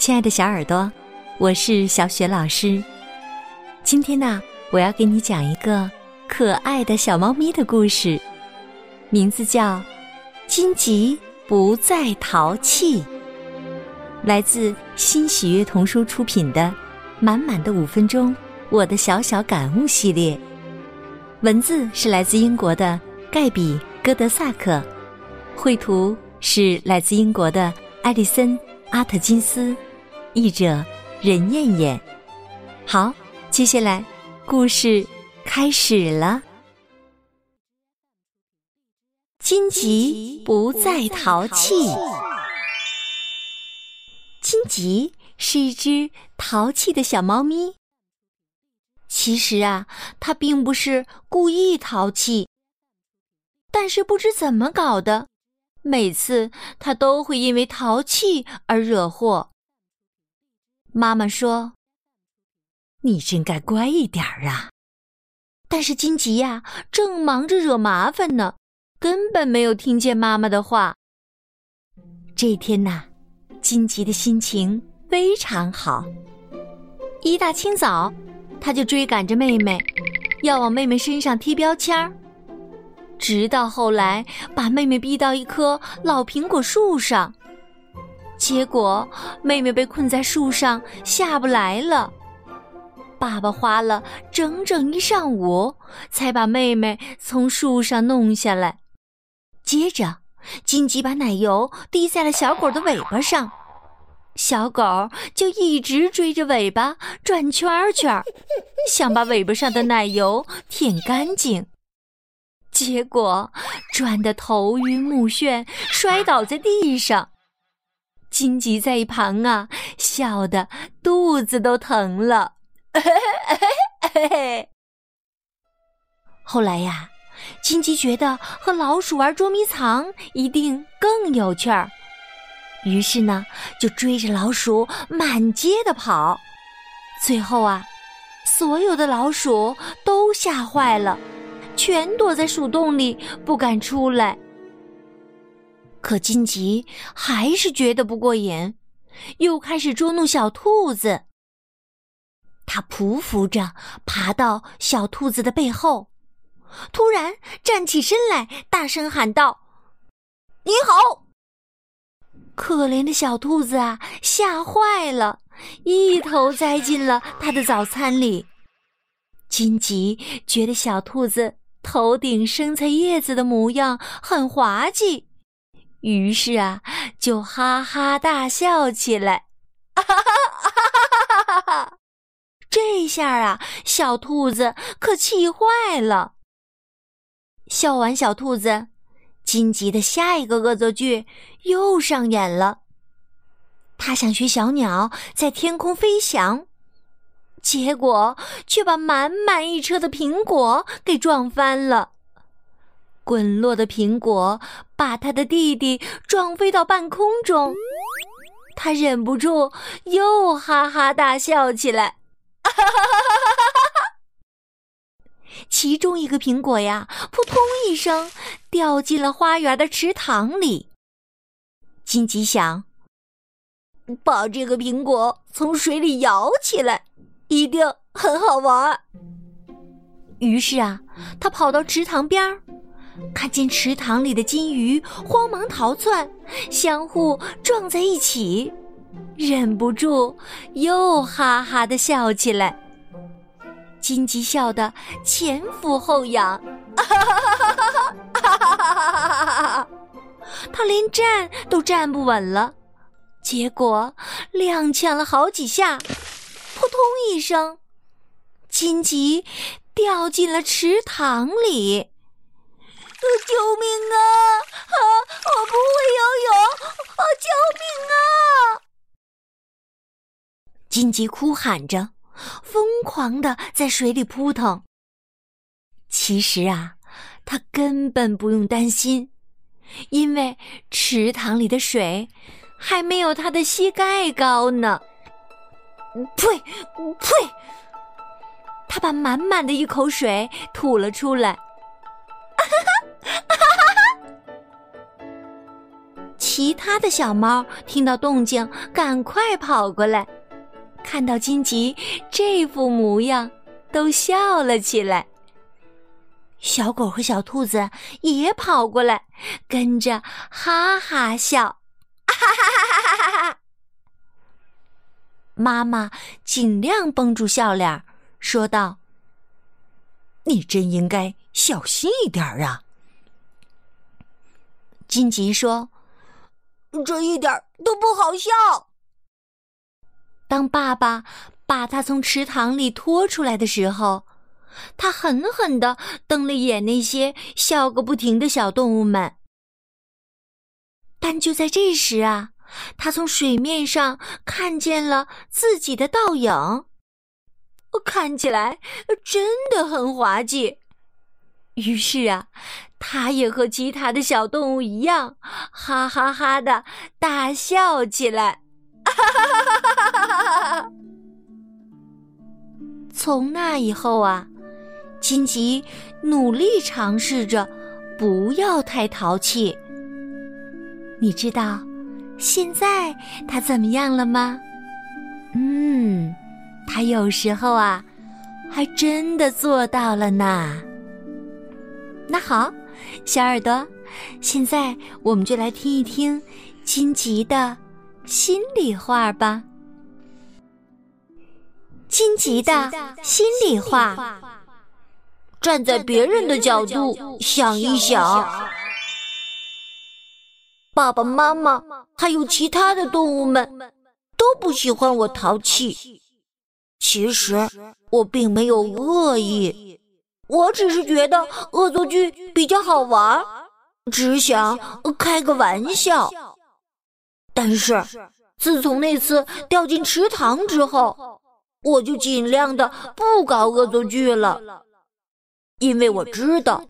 亲爱的小耳朵，我是小雪老师。今天呢，我要给你讲一个可爱的小猫咪的故事，名字叫《金吉不再淘气》，来自新喜悦童书出品的《满满的五分钟：我的小小感悟》系列。文字是来自英国的盖比·戈德萨克，绘图是来自英国的艾丽森·阿特金斯。译者任燕燕，好，接下来故事开始了。金吉不再淘气。金吉是一只淘气的小猫咪。其实啊，它并不是故意淘气，但是不知怎么搞的，每次它都会因为淘气而惹祸。妈妈说：“你真该乖一点儿啊！”但是金吉呀，正忙着惹麻烦呢，根本没有听见妈妈的话。这天呐，金吉的心情非常好。一大清早，他就追赶着妹妹，要往妹妹身上贴标签儿，直到后来把妹妹逼到一棵老苹果树上。结果，妹妹被困在树上下不来了。爸爸花了整整一上午，才把妹妹从树上弄下来。接着，金吉把奶油滴在了小狗的尾巴上，小狗就一直追着尾巴转圈圈，想把尾巴上的奶油舔干净。结果，转得头晕目眩，摔倒在地上。金吉在一旁啊，笑得肚子都疼了。后来呀，金吉觉得和老鼠玩捉迷藏一定更有趣儿，于是呢，就追着老鼠满街的跑。最后啊，所有的老鼠都吓坏了，全躲在树洞里不敢出来。可金吉还是觉得不过瘾，又开始捉弄小兔子。他匍匐着爬到小兔子的背后，突然站起身来，大声喊道：“你好！”可怜的小兔子啊，吓坏了，一头栽进了他的早餐里。金吉觉得小兔子头顶生菜叶子的模样很滑稽。于是啊，就哈哈大笑起来，哈哈哈哈哈哈！这下啊，小兔子可气坏了。笑完小兔子，金吉的下一个恶作剧又上演了。他想学小鸟在天空飞翔，结果却把满满一车的苹果给撞翻了。滚落的苹果把他的弟弟撞飞到半空中，他忍不住又哈哈大笑起来。其中一个苹果呀，扑通一声掉进了花园的池塘里。金吉想，把这个苹果从水里舀起来，一定很好玩。于是啊，他跑到池塘边儿。看见池塘里的金鱼慌忙逃窜，相互撞在一起，忍不住又哈哈的笑起来。金吉笑得前俯后仰，他连站都站不稳了，结果踉跄了好几下，扑通一声，金吉掉进了池塘里。救命啊！啊，我不会游泳！啊，救命啊！金吉哭喊着，疯狂的在水里扑腾。其实啊，他根本不用担心，因为池塘里的水还没有他的膝盖高呢。呸！呸！他把满满的一口水吐了出来。其他的小猫听到动静，赶快跑过来，看到金吉这副模样，都笑了起来。小狗和小兔子也跑过来，跟着哈哈笑，哈哈哈哈哈哈！妈妈尽量绷住笑脸，说道：“你真应该小心一点啊。”金吉说：“这一点都不好笑。”当爸爸把他从池塘里拖出来的时候。他狠狠地瞪了眼那些笑个不停的小动物们，但就在这时啊，他从水面上看见了自己的倒影，看起来真的很滑稽。于是啊，他也和其他的小动物一样，哈哈哈的大笑起来。从那以后啊。金吉努力尝试着不要太淘气。你知道现在他怎么样了吗？嗯，他有时候啊，还真的做到了呢。那好，小耳朵，现在我们就来听一听金吉的心里话吧。金吉的心里话。站在别人的角度想一想，爸爸妈妈还有其他的动物们都不喜欢我淘气。其实我并没有恶意，我只是觉得恶作剧比较好玩，只想开个玩笑。但是自从那次掉进池塘之后，我就尽量的不搞恶作剧了。因为我知道，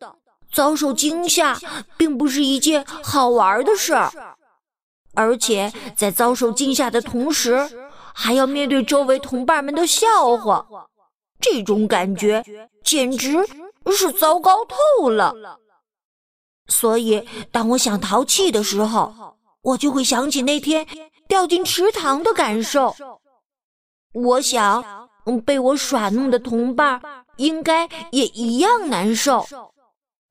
遭受惊吓并不是一件好玩的事儿，而且在遭受惊吓的同时，还要面对周围同伴们的笑话，这种感觉简直是糟糕透了。所以，当我想淘气的时候，我就会想起那天掉进池塘的感受。我想，被我耍弄的同伴。应该也一样难受，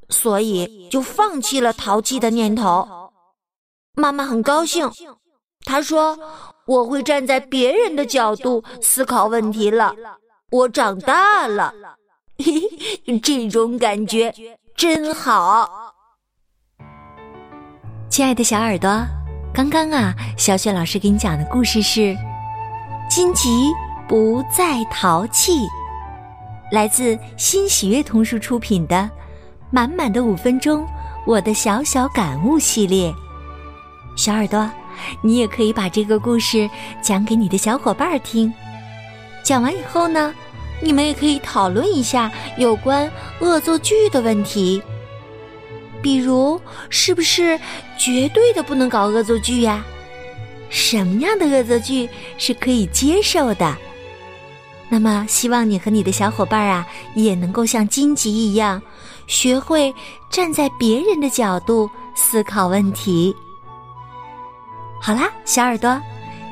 所以就放弃了淘气的念头。妈妈很高兴，她说：“我会站在别人的角度思考问题了。”我长大了，嘿 这种感觉真好。亲爱的小耳朵，刚刚啊，小雪老师给你讲的故事是《金吉不再淘气》。来自新喜悦童书出品的《满满的五分钟》，我的小小感悟系列。小耳朵，你也可以把这个故事讲给你的小伙伴听。讲完以后呢，你们也可以讨论一下有关恶作剧的问题，比如是不是绝对的不能搞恶作剧呀？什么样的恶作剧是可以接受的？那么，希望你和你的小伙伴啊，也能够像荆棘一样，学会站在别人的角度思考问题。好啦，小耳朵，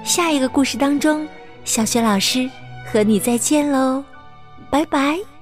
下一个故事当中，小雪老师和你再见喽，拜拜。